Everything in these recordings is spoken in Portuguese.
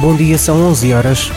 Bom dia, são 11 horas.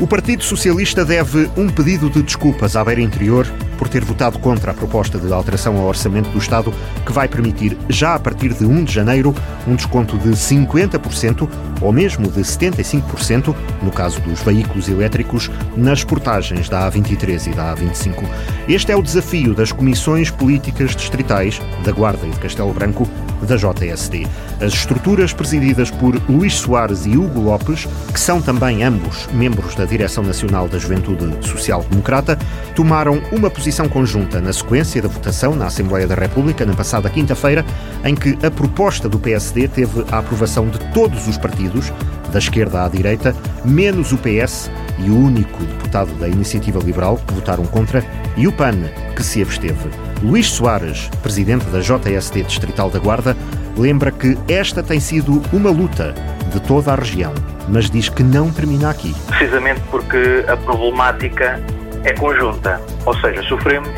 O Partido Socialista deve um pedido de desculpas à Beira Interior por ter votado contra a proposta de alteração ao orçamento do Estado que vai permitir, já a partir de 1 de janeiro, um desconto de 50% ou mesmo de 75%, no caso dos veículos elétricos, nas portagens da A23 e da A25. Este é o desafio das comissões políticas distritais da Guarda e de Castelo Branco da JSD. As estruturas presididas por Luís Soares e Hugo Lopes, que são também ambos membros da Direção Nacional da Juventude Social Democrata, tomaram uma posição conjunta na sequência da votação na Assembleia da República na passada quinta-feira, em que a proposta do PSD teve a aprovação de todos os partidos, da esquerda à direita, menos o PS e o único deputado da Iniciativa Liberal que votaram contra, e o PAN, que se absteve. Luís Soares, presidente da JST Distrital da Guarda, lembra que esta tem sido uma luta de toda a região, mas diz que não termina aqui. Precisamente porque a problemática é conjunta, ou seja, sofremos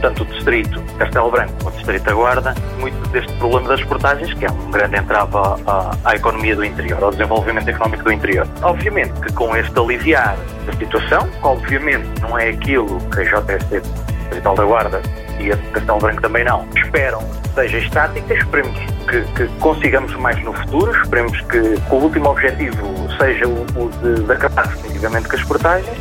tanto o Distrito Castelo Branco como o Distrito da Guarda, muito deste problema das portagens, que é um grande entrave à, à, economia do interior, ao desenvolvimento económico do interior. Obviamente que com este aliviar da situação, que obviamente não é aquilo que a JST Distrital da Guarda e a Castelo Branco também não, esperam seja estática, esperemos que, que, consigamos mais no futuro, esperemos que, que o último objetivo seja o, o de, de acabar definitivamente com as portagens,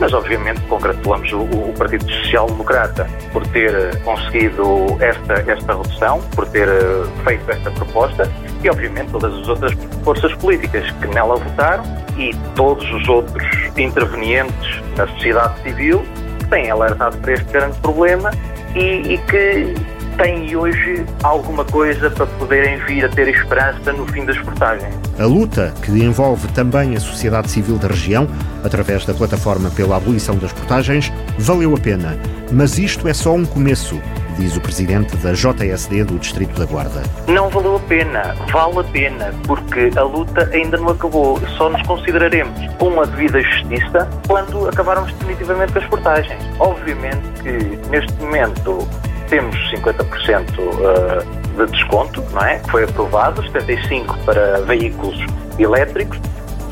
mas obviamente congratulamos o, o, Partido Social Democrata por ter eh, conseguido esta, esta redução, por ter eh, feito esta proposta e obviamente todas as outras forças políticas que nela votaram e todos os outros intervenientes na sociedade civil têm alertado para este grande problema e, e que têm hoje alguma coisa para poderem vir a ter esperança no fim das portagens. A luta, que envolve também a sociedade civil da região, através da plataforma pela abolição das portagens, valeu a pena. Mas isto é só um começo, diz o presidente da JSD do Distrito da Guarda. Não valeu a pena, vale a pena, porque a luta ainda não acabou. Só nos consideraremos com a devida justiça quando acabarmos definitivamente com as portagens. Obviamente que neste momento temos 50% eh, de desconto, não é? Que foi aprovado, 75% para veículos elétricos,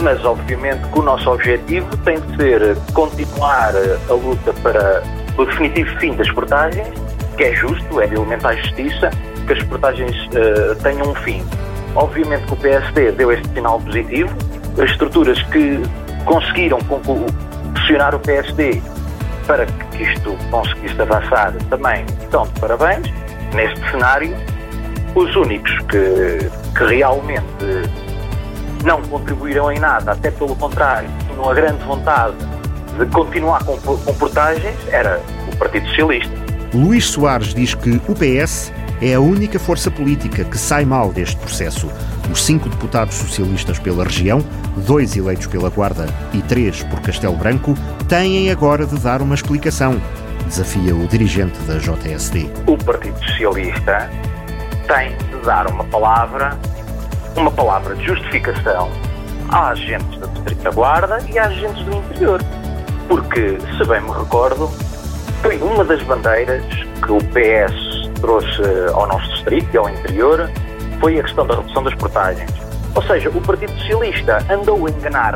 mas obviamente que o nosso objetivo tem de ser continuar a luta para o definitivo fim das portagens, que é justo, é de elementar justiça, que as portagens uh, tenham um fim. Obviamente que o PSD deu este sinal positivo, as estruturas que conseguiram pressionar o PSD para que isto conseguisse avançar também estão de parabéns. Neste cenário, os únicos que, que realmente não contribuíram em nada, até pelo contrário, tinham uma grande vontade de continuar com, com portagens, era o Partido Socialista. Luís Soares diz que o PS é a única força política que sai mal deste processo. Os cinco deputados socialistas pela região, dois eleitos pela Guarda e três por Castelo Branco, têm agora de dar uma explicação. Desafia o dirigente da JSD. O Partido Socialista tem de dar uma palavra, uma palavra de justificação às agentes da Distrito da Guarda e às agentes do interior. Porque, se bem me recordo, foi uma das bandeiras que o PS trouxe ao nosso distrito e ao interior foi a questão da redução das portagens. Ou seja, o Partido Socialista andou a enganar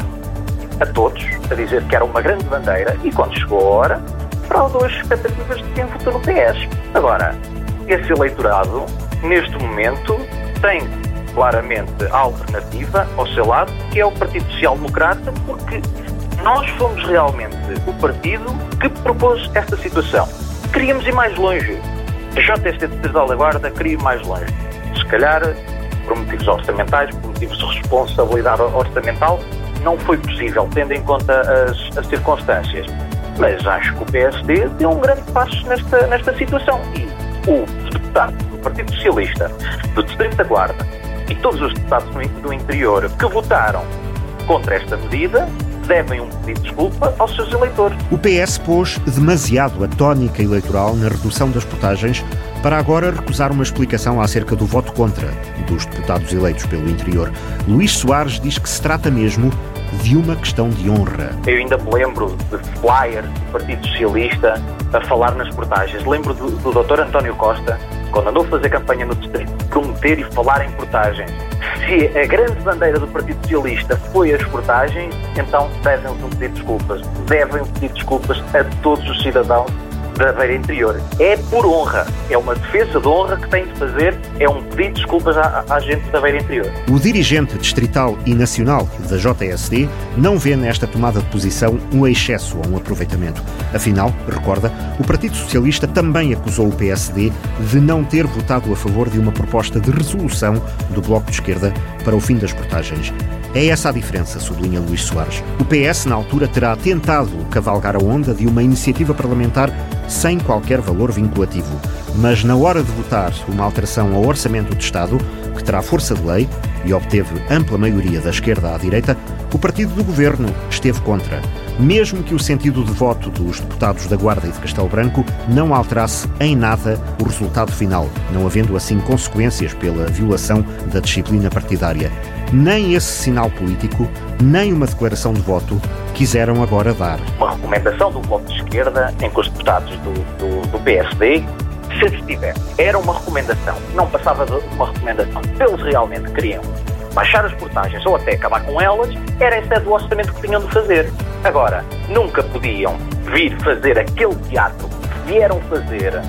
a todos, a dizer que era uma grande bandeira, e quando chegou a hora, fraudou as expectativas de quem votou no PS. Agora, esse eleitorado, neste momento, tem claramente a alternativa ao seu lado, que é o Partido Social Democrata, porque nós fomos realmente o partido que propôs esta situação. Queríamos ir mais longe. A JST de Cidade da Guarda ir mais longe se calhar, por motivos orçamentais, por motivos de responsabilidade orçamental, não foi possível, tendo em conta as, as circunstâncias. Mas acho que o PSD deu um grande passo nesta, nesta situação. E o deputado do Partido Socialista, do Distrito da Guarda e todos os deputados do interior que votaram contra esta medida devem um pedido de desculpa aos seus eleitores. O PS pôs demasiado a tónica eleitoral na redução das portagens para agora recusar uma explicação acerca do voto contra dos deputados eleitos pelo interior. Luís Soares diz que se trata mesmo de uma questão de honra. Eu ainda me lembro de flyers do Partido Socialista a falar nas portagens. Lembro do, do Dr. António Costa quando andou a fazer campanha no Distrito, prometer e falar em portagens. Se a grande bandeira do Partido Socialista foi as portagens, então devem pedir desculpas. Devem pedir desculpas a todos os cidadãos da Beira Interior. É por honra, é uma defesa de honra que tem de fazer, é um pedido de desculpas à, à gente da Beira Interior. O dirigente distrital e nacional da JSD não vê nesta tomada de posição um excesso ou um aproveitamento. Afinal, recorda, o Partido Socialista também acusou o PSD de não ter votado a favor de uma proposta de resolução do Bloco de Esquerda para o fim das portagens. É essa a diferença, sublinha Luís Soares. O PS, na altura, terá tentado cavalgar a onda de uma iniciativa parlamentar sem qualquer valor vinculativo. Mas na hora de votar uma alteração ao Orçamento de Estado, que terá força de lei e obteve ampla maioria da esquerda à direita, o partido do governo esteve contra. Mesmo que o sentido de voto dos deputados da Guarda e de Castelo Branco não alterasse em nada o resultado final, não havendo assim consequências pela violação da disciplina partidária nem esse sinal político, nem uma declaração de voto quiseram agora dar. Uma recomendação do Bloco de Esquerda em que os deputados do, do, do PSD se abstiver. Era uma recomendação, não passava de uma recomendação. Eles realmente queriam baixar as portagens ou até acabar com elas, era esse o orçamento que tinham de fazer. Agora, nunca podiam vir fazer aquele teatro que vieram fazer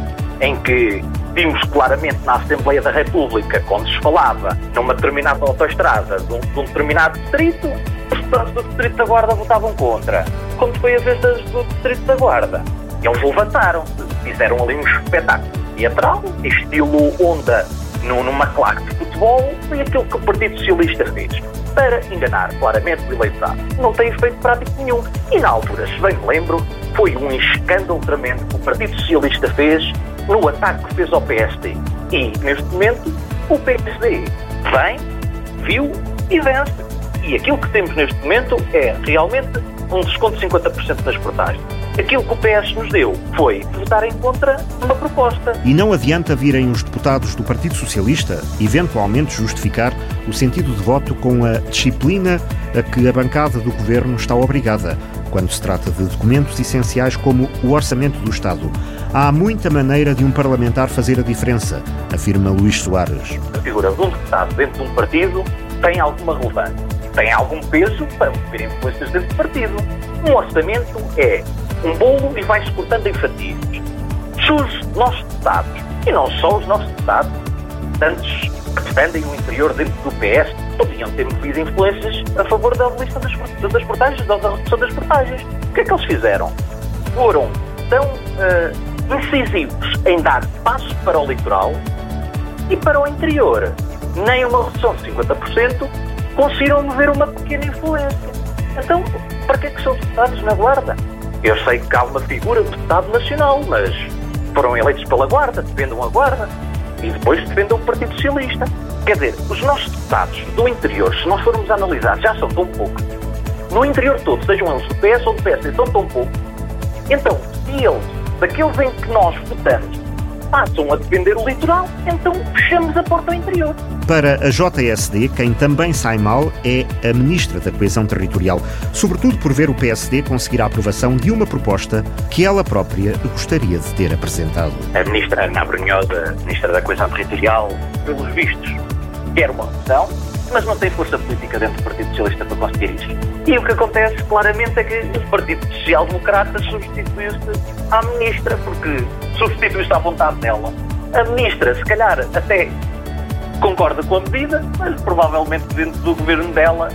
em que vimos claramente na Assembleia da República, quando se falava numa determinada autoestrada de um, de um determinado distrito, os deputados do Distrito da Guarda votavam contra. Quando foi a vez do Distrito da Guarda, eles levantaram-se, fizeram ali um espetáculo teatral, estilo onda numa claque de futebol, foi aquilo que o Partido Socialista fez para enganar claramente o eleitorado. Não tem efeito prático nenhum. E na altura, se bem me lembro, foi um escândalo tremendo que o Partido Socialista fez no ataque que fez ao PSD. E, neste momento, o PSD vem, viu e vence. E aquilo que temos neste momento é realmente um desconto de 50% nas portagens. Aquilo que o PS nos deu foi votar em contra uma proposta. E não adianta virem os deputados do Partido Socialista eventualmente justificar o sentido de voto com a disciplina a que a bancada do governo está obrigada quando se trata de documentos essenciais como o Orçamento do Estado. Há muita maneira de um parlamentar fazer a diferença, afirma Luís Soares. A figura de um deputado dentro de um partido tem alguma relevância, tem algum peso para mover influências dentro do partido. Um orçamento é um bolo e vai-se cortando em fatias. Se os nossos deputados, e não só os nossos deputados, tantos que defendem o interior dentro do PS, podiam ter movido influências a favor da abolição das, das portagens, da redução das portagens. O que é que eles fizeram? Foram tão uh, incisivos em dar passo para o litoral e para o interior. Nem uma redução de 50% conseguiram mover uma pequena influência. Então, para que é que são deputados na Guarda? Eu sei que há uma figura de deputado nacional, mas foram eleitos pela Guarda, defendam a Guarda e depois defendam o Partido Socialista. Quer dizer, os nossos deputados do interior, se nós formos analisar, já são tão poucos. No interior todo, sejam eles do PS ou do PSD, são tão poucos. Então, se eles, daqueles em que nós votamos, passam a defender o litoral, então fechamos a porta ao interior. Para a JSD, quem também sai mal é a Ministra da Coesão Territorial, sobretudo por ver o PSD conseguir a aprovação de uma proposta que ela própria gostaria de ter apresentado. A Ministra Ana Brunhosa, Ministra da Coesão Territorial, pelos vistos, quer uma redução, mas não tem força política dentro do Partido Socialista para conseguir isso. E o que acontece claramente é que o Partido Social Democrata substituiu-se à ministra, porque substitui-se à vontade dela. A ministra, se calhar, até concorda com a medida, mas provavelmente dentro do governo dela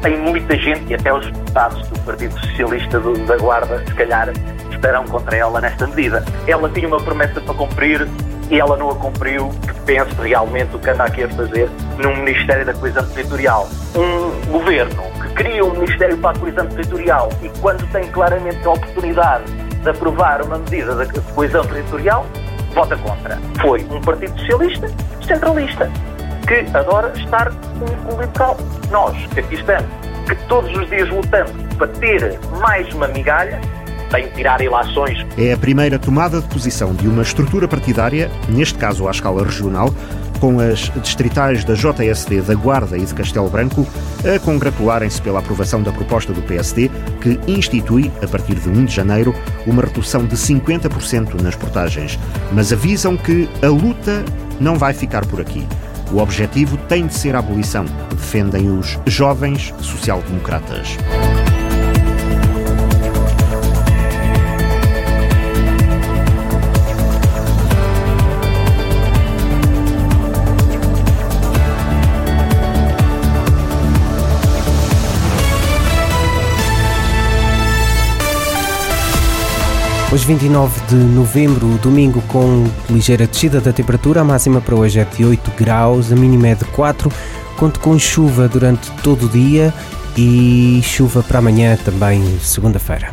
tem muita gente, e até os deputados do Partido Socialista do, da Guarda, se calhar, estarão contra ela nesta medida. Ela tinha uma promessa para cumprir e ela não a cumpriu, que pense realmente o que anda aqui a fazer num Ministério da Coesão Territorial. Um governo que cria um Ministério para a Coesão Territorial e quando tem claramente a oportunidade de aprovar uma medida da coesão territorial, vota contra. Foi um Partido Socialista centralista que adora estar com o liberal. Nós, que aqui estamos, que todos os dias lutamos para ter mais uma migalha, de tirar ilações. É a primeira tomada de posição de uma estrutura partidária, neste caso à escala regional, com as distritais da JSD da Guarda e de Castelo Branco a congratularem-se pela aprovação da proposta do PSD, que institui, a partir de 1 de janeiro, uma redução de 50% nas portagens. Mas avisam que a luta não vai ficar por aqui. O objetivo tem de ser a abolição, defendem os jovens social-democratas. Hoje, 29 de novembro, domingo, com ligeira descida da temperatura, a máxima para hoje é de 8 graus, a mínima é de 4. Conto com chuva durante todo o dia e chuva para amanhã também, segunda-feira.